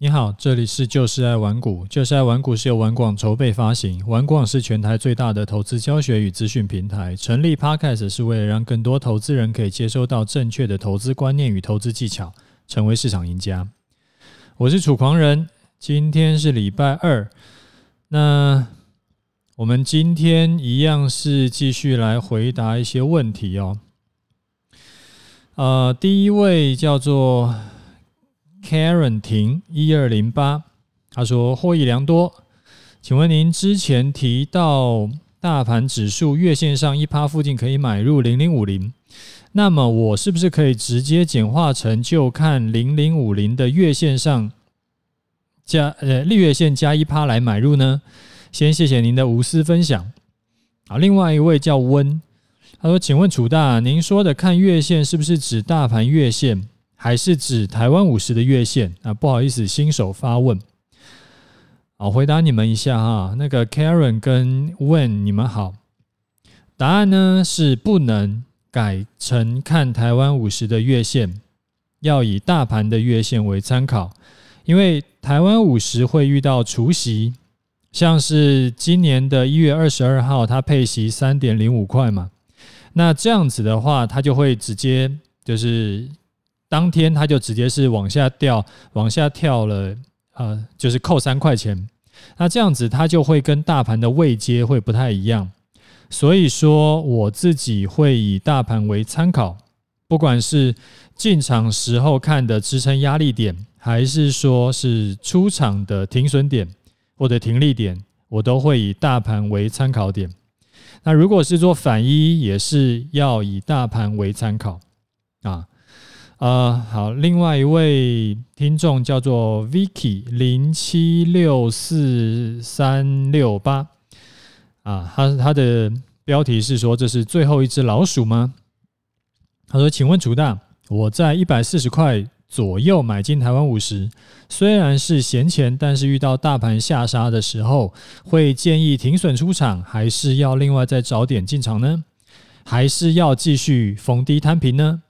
你好，这里是就是爱玩股。就是爱玩股是由玩广筹备发行，玩广是全台最大的投资教学与资讯平台。成立 Podcast 是为了让更多投资人可以接收到正确的投资观念与投资技巧，成为市场赢家。我是楚狂人，今天是礼拜二。那我们今天一样是继续来回答一些问题哦。呃，第一位叫做。Karen 婷一二零八，他说获益良多，请问您之前提到大盘指数月线上一趴附近可以买入零零五零，那么我是不是可以直接简化成就看零零五零的月线上加呃日月线加一趴来买入呢？先谢谢您的无私分享。啊，另外一位叫温，他说，请问楚大，您说的看月线是不是指大盘月线？还是指台湾五十的月线啊？不好意思，新手发问。好，回答你们一下哈。那个 Karen 跟 Wen，你们好。答案呢是不能改成看台湾五十的月线，要以大盘的月线为参考。因为台湾五十会遇到除息，像是今年的一月二十二号，它配息三点零五块嘛。那这样子的话，它就会直接就是。当天它就直接是往下掉，往下跳了，呃，就是扣三块钱。那这样子它就会跟大盘的位阶会不太一样。所以说我自己会以大盘为参考，不管是进场时候看的支撑压力点，还是说是出场的停损点或者停利点，我都会以大盘为参考点。那如果是做反一，也是要以大盘为参考啊。呃，好，另外一位听众叫做 Vicky 零七六四三六八啊，他他的标题是说，这是最后一只老鼠吗？他说，请问楚大，我在一百四十块左右买进台湾五十，虽然是闲钱，但是遇到大盘下杀的时候，会建议停损出场，还是要另外再找点进场呢？还是要继续逢低摊平呢？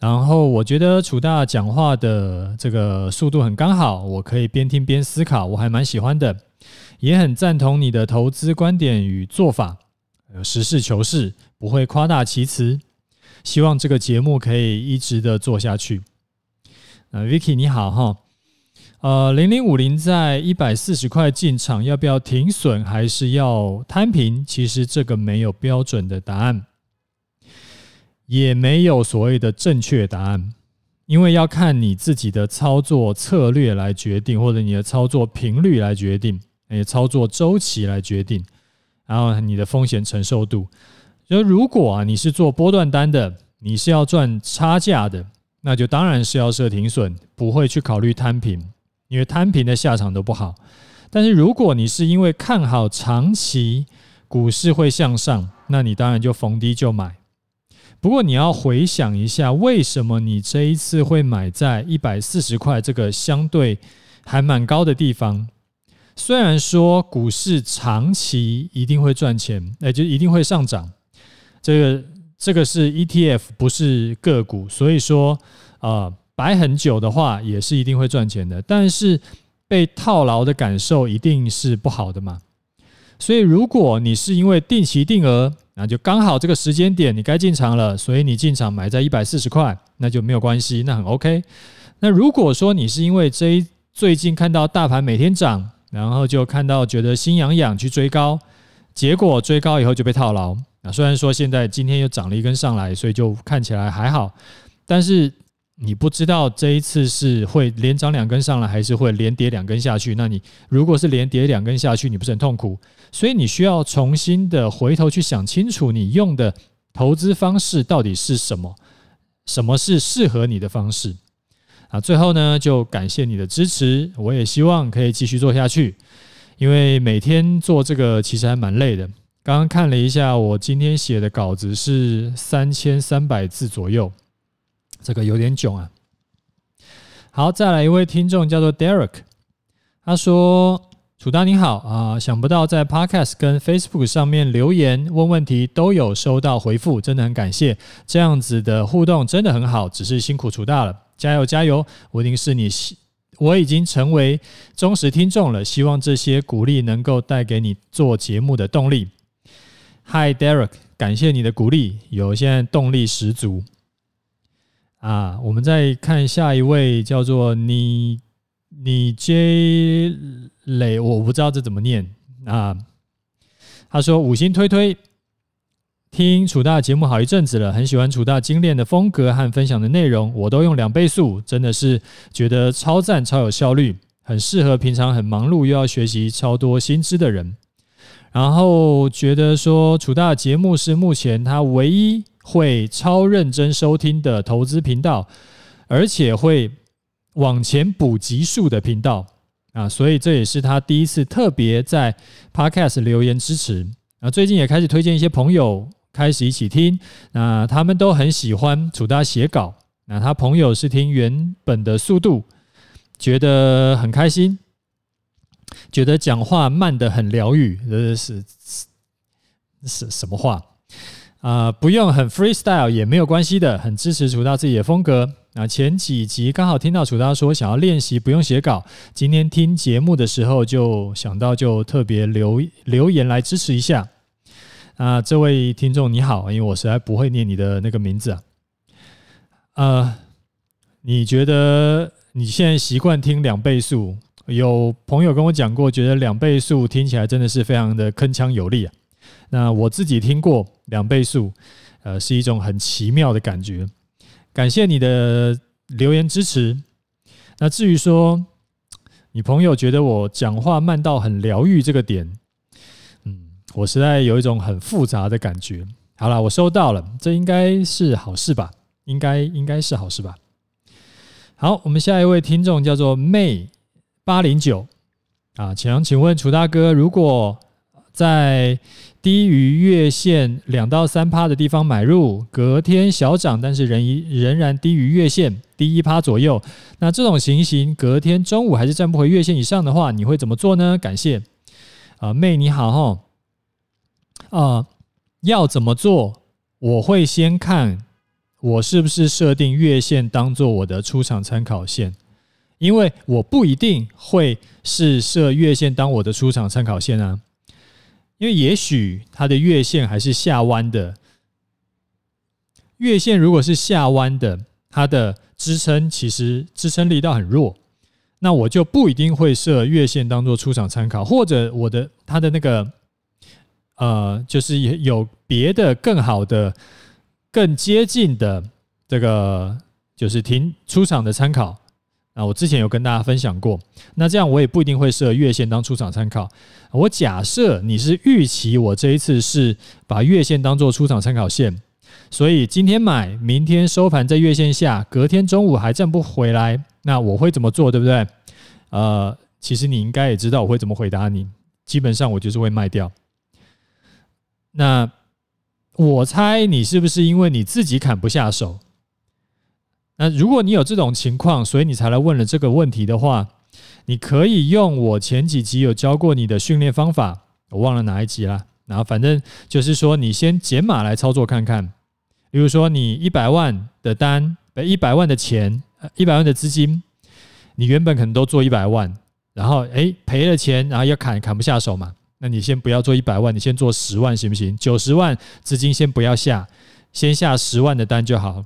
然后我觉得楚大讲话的这个速度很刚好，我可以边听边思考，我还蛮喜欢的，也很赞同你的投资观点与做法，实事求是，不会夸大其词。希望这个节目可以一直的做下去。呃，Vicky 你好哈，呃，零零五零在一百四十块进场，要不要停损，还是要摊平？其实这个没有标准的答案。也没有所谓的正确答案，因为要看你自己的操作策略来决定，或者你的操作频率来决定，你的操作周期来决定，然后你的风险承受度。就如果啊你是做波段单的，你是要赚差价的，那就当然是要设停损，不会去考虑摊平，因为摊平的下场都不好。但是如果你是因为看好长期股市会向上，那你当然就逢低就买。不过你要回想一下，为什么你这一次会买在一百四十块这个相对还蛮高的地方？虽然说股市长期一定会赚钱，哎，就一定会上涨。这个这个是 ETF，不是个股，所以说啊，摆很久的话也是一定会赚钱的。但是被套牢的感受一定是不好的嘛。所以如果你是因为定期定额，那就刚好这个时间点你该进场了，所以你进场买在一百四十块，那就没有关系，那很 OK。那如果说你是因为这最近看到大盘每天涨，然后就看到觉得心痒痒去追高，结果追高以后就被套牢。啊，虽然说现在今天又涨了一根上来，所以就看起来还好，但是。你不知道这一次是会连涨两根上来，还是会连跌两根下去？那你如果是连跌两根下去，你不是很痛苦？所以你需要重新的回头去想清楚，你用的投资方式到底是什么？什么是适合你的方式？啊，最后呢，就感谢你的支持，我也希望可以继续做下去，因为每天做这个其实还蛮累的。刚刚看了一下，我今天写的稿子是三千三百字左右。这个有点囧啊！好，再来一位听众叫做 Derek，他说：“楚大你好啊，想不到在 Podcast 跟 Facebook 上面留言问问题都有收到回复，真的很感谢，这样子的互动真的很好。只是辛苦楚大了，加油加油！我一定是你，我已经成为忠实听众了，希望这些鼓励能够带给你做节目的动力。Hi Derek，感谢你的鼓励，有现在动力十足。啊，我们再看下一位，叫做你你 J 磊，我不知道这怎么念啊。他说五星推推。听楚大节目好一阵子了，很喜欢楚大精炼的风格和分享的内容，我都用两倍速，真的是觉得超赞、超有效率，很适合平常很忙碌又要学习超多新知的人。然后觉得说楚大节目是目前他唯一会超认真收听的投资频道，而且会往前补集数的频道啊，所以这也是他第一次特别在 Podcast 留言支持啊，最近也开始推荐一些朋友。开始一起听，那他们都很喜欢楚大写稿。那他朋友是听原本的速度，觉得很开心，觉得讲话慢得很疗愈。这是是什么话啊、不用很 freestyle 也没有关系的，很支持楚大自己的风格。那前几集刚好听到楚大说想要练习不用写稿，今天听节目的时候就想到就特别留留言来支持一下。啊，这位听众你好，因为我实在不会念你的那个名字啊。呃，你觉得你现在习惯听两倍速？有朋友跟我讲过，觉得两倍速听起来真的是非常的铿锵有力啊。那我自己听过两倍速，呃，是一种很奇妙的感觉。感谢你的留言支持。那至于说你朋友觉得我讲话慢到很疗愈这个点。嗯我实在有一种很复杂的感觉。好了，我收到了，这应该是好事吧？应该应该是好事吧？好，我们下一位听众叫做 May 八零九啊，请请问楚大哥，如果在低于月线两到三趴的地方买入，隔天小涨，但是仍一仍然低于月线低一趴左右，那这种情形隔天中午还是站不回月线以上的话，你会怎么做呢？感谢啊妹你好哈。啊、要怎么做？我会先看我是不是设定月线当做我的出场参考线，因为我不一定会是设月线当我的出场参考线啊，因为也许它的月线还是下弯的。月线如果是下弯的，它的支撑其实支撑力道很弱，那我就不一定会设月线当做出场参考，或者我的它的那个。呃，就是有别的更好的、更接近的这个，就是停出场的参考啊。我之前有跟大家分享过，那这样我也不一定会设月线当出场参考。我假设你是预期我这一次是把月线当做出场参考线，所以今天买，明天收盘在月线下，隔天中午还站不回来，那我会怎么做，对不对？呃，其实你应该也知道我会怎么回答你，基本上我就是会卖掉。那我猜你是不是因为你自己砍不下手？那如果你有这种情况，所以你才来问了这个问题的话，你可以用我前几集有教过你的训练方法，我忘了哪一集了。然后反正就是说，你先减码来操作看看。比如说，你一百万的单，一百万的钱，一百万的资金，你原本可能都做一百万，然后诶赔了钱，然后要砍砍不下手嘛。那你先不要做一百万，你先做十万行不行？九十万资金先不要下，先下十万的单就好。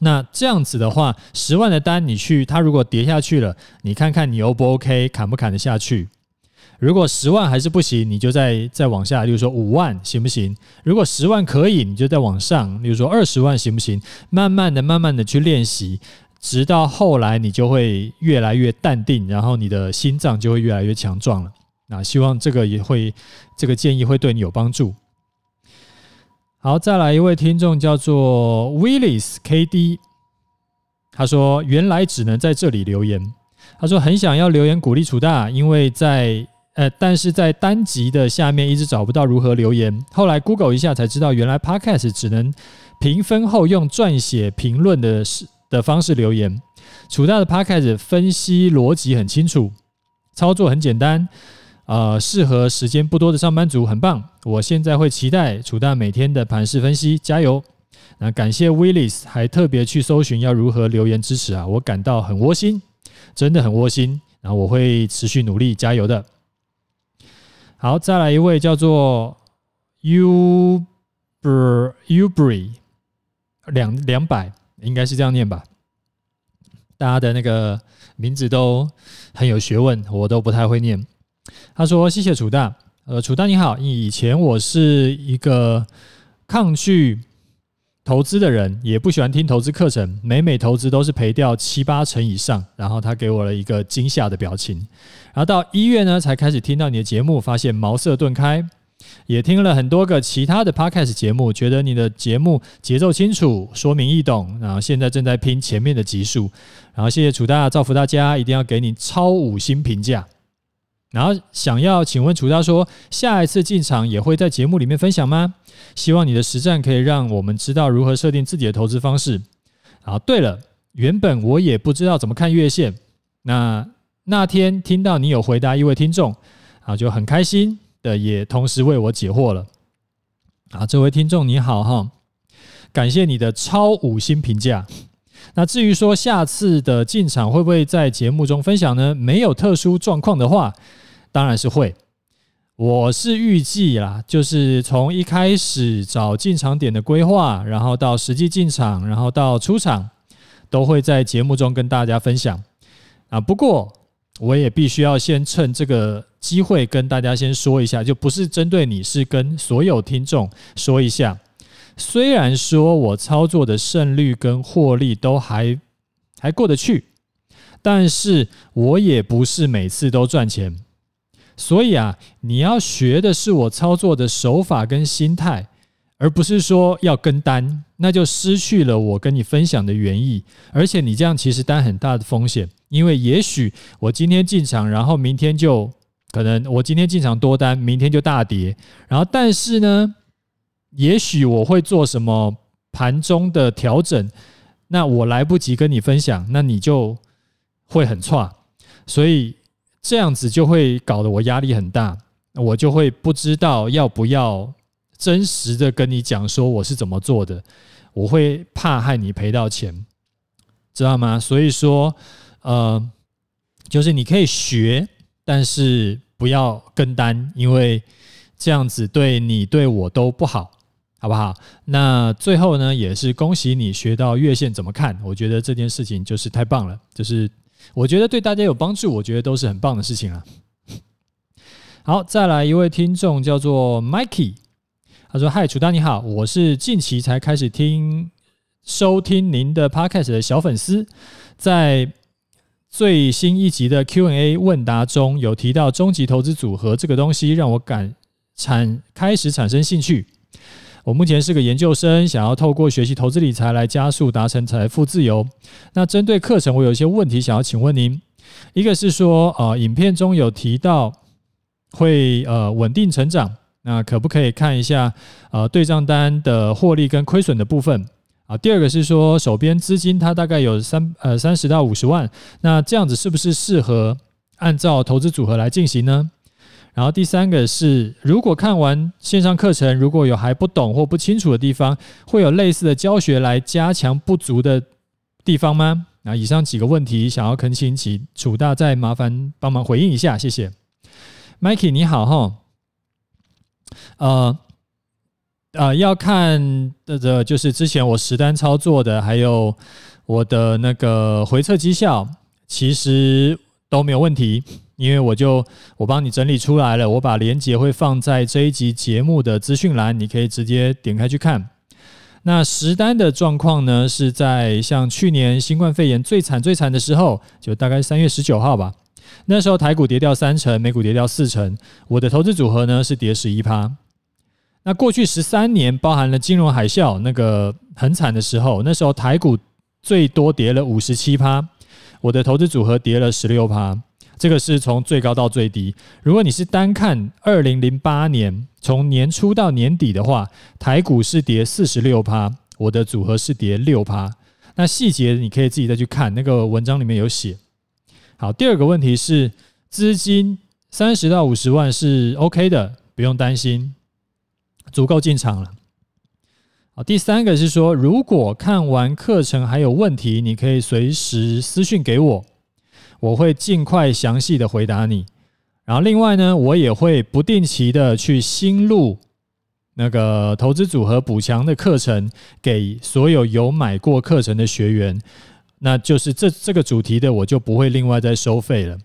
那这样子的话，十万的单你去，它如果跌下去了，你看看你 O 不 OK，砍不砍得下去？如果十万还是不行，你就再再往下，例如说五万行不行？如果十万可以，你就再往上，例如说二十万行不行？慢慢的、慢慢的去练习，直到后来你就会越来越淡定，然后你的心脏就会越来越强壮了。那希望这个也会，这个建议会对你有帮助。好，再来一位听众叫做 Willis KD，他说原来只能在这里留言。他说很想要留言鼓励楚大，因为在呃，但是在单集的下面一直找不到如何留言。后来 Google 一下才知道，原来 Podcast 只能评分后用撰写评论的式的方式留言。楚大的 Podcast 分析逻辑很清楚，操作很简单。呃，适合时间不多的上班族，很棒。我现在会期待楚大每天的盘势分析，加油！那感谢 Willis，还特别去搜寻要如何留言支持啊，我感到很窝心。真的很窝心。然后我会持续努力，加油的。好，再来一位叫做 Uber Ubry 两两百，应该是这样念吧？大家的那个名字都很有学问，我都不太会念。他说：“谢谢楚大，呃，楚大你好，以前我是一个抗拒投资的人，也不喜欢听投资课程，每每投资都是赔掉七八成以上。”然后他给我了一个惊吓的表情。然后到一月呢，才开始听到你的节目，发现茅塞顿开。也听了很多个其他的 podcast 节目，觉得你的节目节奏清楚，说明易懂。然后现在正在拼前面的集数。然后谢谢楚大，造福大家，一定要给你超五星评价。然后想要请问楚大说，下一次进场也会在节目里面分享吗？希望你的实战可以让我们知道如何设定自己的投资方式。好，对了，原本我也不知道怎么看月线，那那天听到你有回答一位听众，啊，就很开心。的也同时为我解惑了啊！这位听众你好哈，感谢你的超五星评价。那至于说下次的进场会不会在节目中分享呢？没有特殊状况的话，当然是会。我是预计啦，就是从一开始找进场点的规划，然后到实际进场，然后到出场，都会在节目中跟大家分享啊。不过我也必须要先趁这个。机会跟大家先说一下，就不是针对你，是跟所有听众说一下。虽然说我操作的胜率跟获利都还还过得去，但是我也不是每次都赚钱。所以啊，你要学的是我操作的手法跟心态。而不是说要跟单，那就失去了我跟你分享的原意。而且你这样其实担很大的风险，因为也许我今天进场，然后明天就可能我今天进场多单，明天就大跌。然后但是呢，也许我会做什么盘中的调整，那我来不及跟你分享，那你就会很差。所以这样子就会搞得我压力很大，我就会不知道要不要。真实的跟你讲说我是怎么做的，我会怕害你赔到钱，知道吗？所以说，呃，就是你可以学，但是不要跟单，因为这样子对你对我都不好，好不好？那最后呢，也是恭喜你学到月线怎么看，我觉得这件事情就是太棒了，就是我觉得对大家有帮助，我觉得都是很棒的事情啊。好，再来一位听众叫做 Mikey。他说：“嗨，楚丹你好，我是近期才开始听收听您的 Podcast 的小粉丝，在最新一集的 Q&A 问答中有提到终极投资组合这个东西，让我感产开始产生兴趣。我目前是个研究生，想要透过学习投资理财来加速达成财富自由。那针对课程，我有一些问题想要请问您。一个是说，呃，影片中有提到会呃稳定成长。”那可不可以看一下呃对账单的获利跟亏损的部分啊？第二个是说手边资金它大概有三呃三十到五十万，那这样子是不是适合按照投资组合来进行呢？然后第三个是如果看完线上课程，如果有还不懂或不清楚的地方，会有类似的教学来加强不足的地方吗？那以上几个问题想要恳请请楚大再麻烦帮忙回应一下，谢谢。Mikey 你好哈。呃，呃，要看的的就是之前我实单操作的，还有我的那个回测绩效，其实都没有问题，因为我就我帮你整理出来了，我把链接会放在这一集节目的资讯栏，你可以直接点开去看。那实单的状况呢，是在像去年新冠肺炎最惨最惨的时候，就大概三月十九号吧。那时候台股跌掉三成，美股跌掉四成，我的投资组合呢是跌十一趴。那过去十三年包含了金融海啸那个很惨的时候，那时候台股最多跌了五十七趴，我的投资组合跌了十六趴。这个是从最高到最低。如果你是单看二零零八年从年初到年底的话，台股是跌四十六趴，我的组合是跌六趴。那细节你可以自己再去看，那个文章里面有写。好，第二个问题是资金三十到五十万是 OK 的，不用担心，足够进场了。好，第三个是说，如果看完课程还有问题，你可以随时私讯给我，我会尽快详细的回答你。然后另外呢，我也会不定期的去新录那个投资组合补强的课程，给所有有买过课程的学员。那就是这这个主题的，我就不会另外再收费了。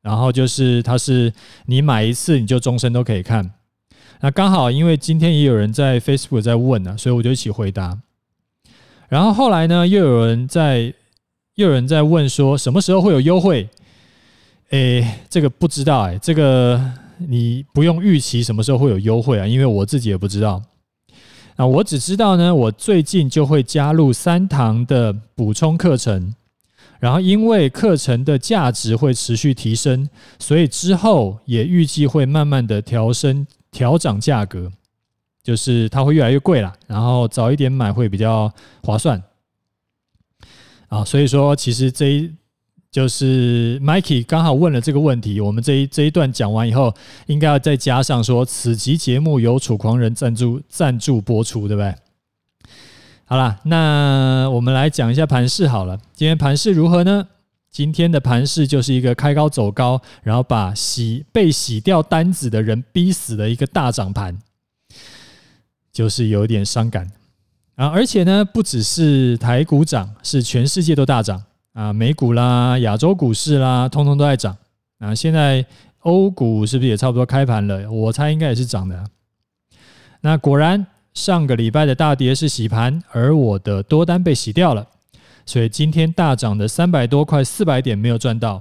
然后就是它是你买一次你就终身都可以看。那刚好因为今天也有人在 Facebook 在问呢、啊，所以我就一起回答。然后后来呢，又有人在又有人在问说什么时候会有优惠？诶，这个不知道哎，这个你不用预期什么时候会有优惠啊，因为我自己也不知道。那我只知道呢，我最近就会加入三堂的补充课程，然后因为课程的价值会持续提升，所以之后也预计会慢慢的调升。调涨价格，就是它会越来越贵了，然后早一点买会比较划算啊。所以说，其实这一就是 Mikey 刚好问了这个问题，我们这一这一段讲完以后，应该要再加上说，此集节目由楚狂人赞助赞助播出，对不对？好了，那我们来讲一下盘势好了，今天盘势如何呢？今天的盘势就是一个开高走高，然后把洗被洗掉单子的人逼死的一个大涨盘，就是有点伤感啊！而且呢，不只是台股涨，是全世界都大涨啊！美股啦、亚洲股市啦，通通都在涨啊！现在欧股是不是也差不多开盘了？我猜应该也是涨的。那果然，上个礼拜的大跌是洗盘，而我的多单被洗掉了。所以今天大涨的三百多块，四百点没有赚到，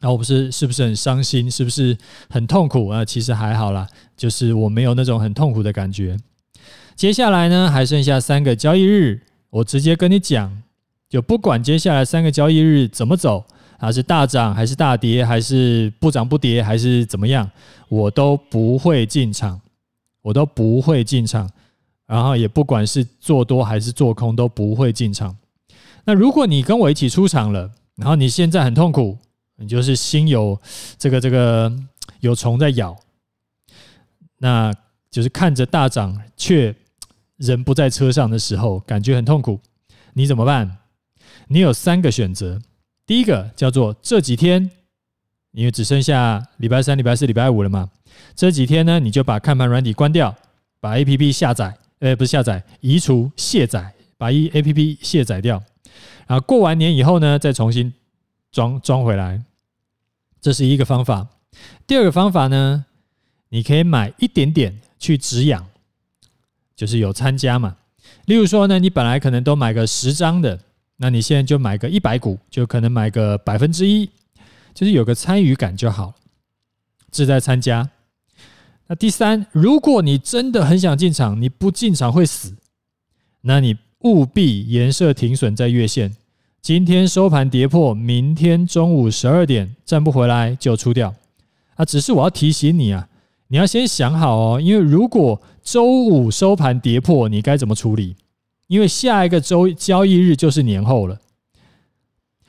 那我不是是不是很伤心？是不是很痛苦啊？其实还好啦，就是我没有那种很痛苦的感觉。接下来呢，还剩下三个交易日，我直接跟你讲，就不管接下来三个交易日怎么走，还是大涨还是大跌，还是不涨不跌，还是怎么样，我都不会进场，我都不会进场，然后也不管是做多还是做空，都不会进场。那如果你跟我一起出场了，然后你现在很痛苦，你就是心有这个这个有虫在咬，那就是看着大涨却人不在车上的时候，感觉很痛苦。你怎么办？你有三个选择。第一个叫做这几天，因为只剩下礼拜三、礼拜四、礼拜五了嘛，这几天呢，你就把看盘软体关掉，把 APP 下载，呃，不是下载，移除、卸载，把一 APP 卸载掉。然后过完年以后呢，再重新装装回来，这是一个方法。第二个方法呢，你可以买一点点去止痒，就是有参加嘛。例如说呢，你本来可能都买个十张的，那你现在就买个一百股，就可能买个百分之一，就是有个参与感就好了，志在参加。那第三，如果你真的很想进场，你不进场会死，那你。务必颜色停损在月线，今天收盘跌破，明天中午十二点站不回来就出掉。啊，只是我要提醒你啊，你要先想好哦，因为如果周五收盘跌破，你该怎么处理？因为下一个周交易日就是年后了。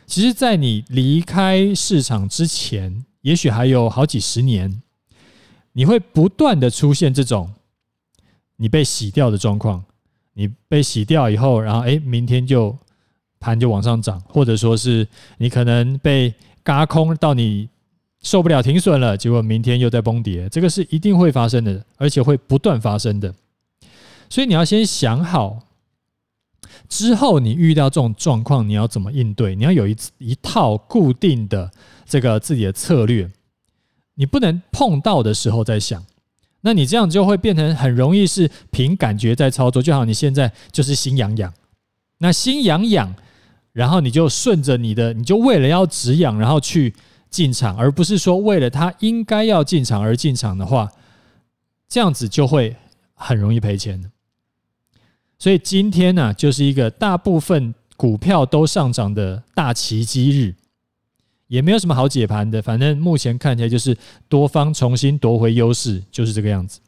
其实，在你离开市场之前，也许还有好几十年，你会不断的出现这种你被洗掉的状况。你被洗掉以后，然后哎，明天就盘就往上涨，或者说是你可能被轧空到你受不了停损了，结果明天又在崩跌，这个是一定会发生的，而且会不断发生的。所以你要先想好，之后你遇到这种状况，你要怎么应对？你要有一一套固定的这个自己的策略，你不能碰到的时候再想。那你这样就会变成很容易是凭感觉在操作，就好你现在就是心痒痒，那心痒痒，然后你就顺着你的，你就为了要止痒，然后去进场，而不是说为了他应该要进场而进场的话，这样子就会很容易赔钱。所以今天呢，就是一个大部分股票都上涨的大奇迹日。也没有什么好解盘的，反正目前看起来就是多方重新夺回优势，就是这个样子。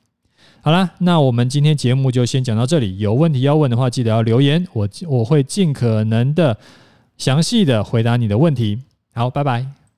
好啦，那我们今天节目就先讲到这里。有问题要问的话，记得要留言，我我会尽可能的详细的回答你的问题。好，拜拜。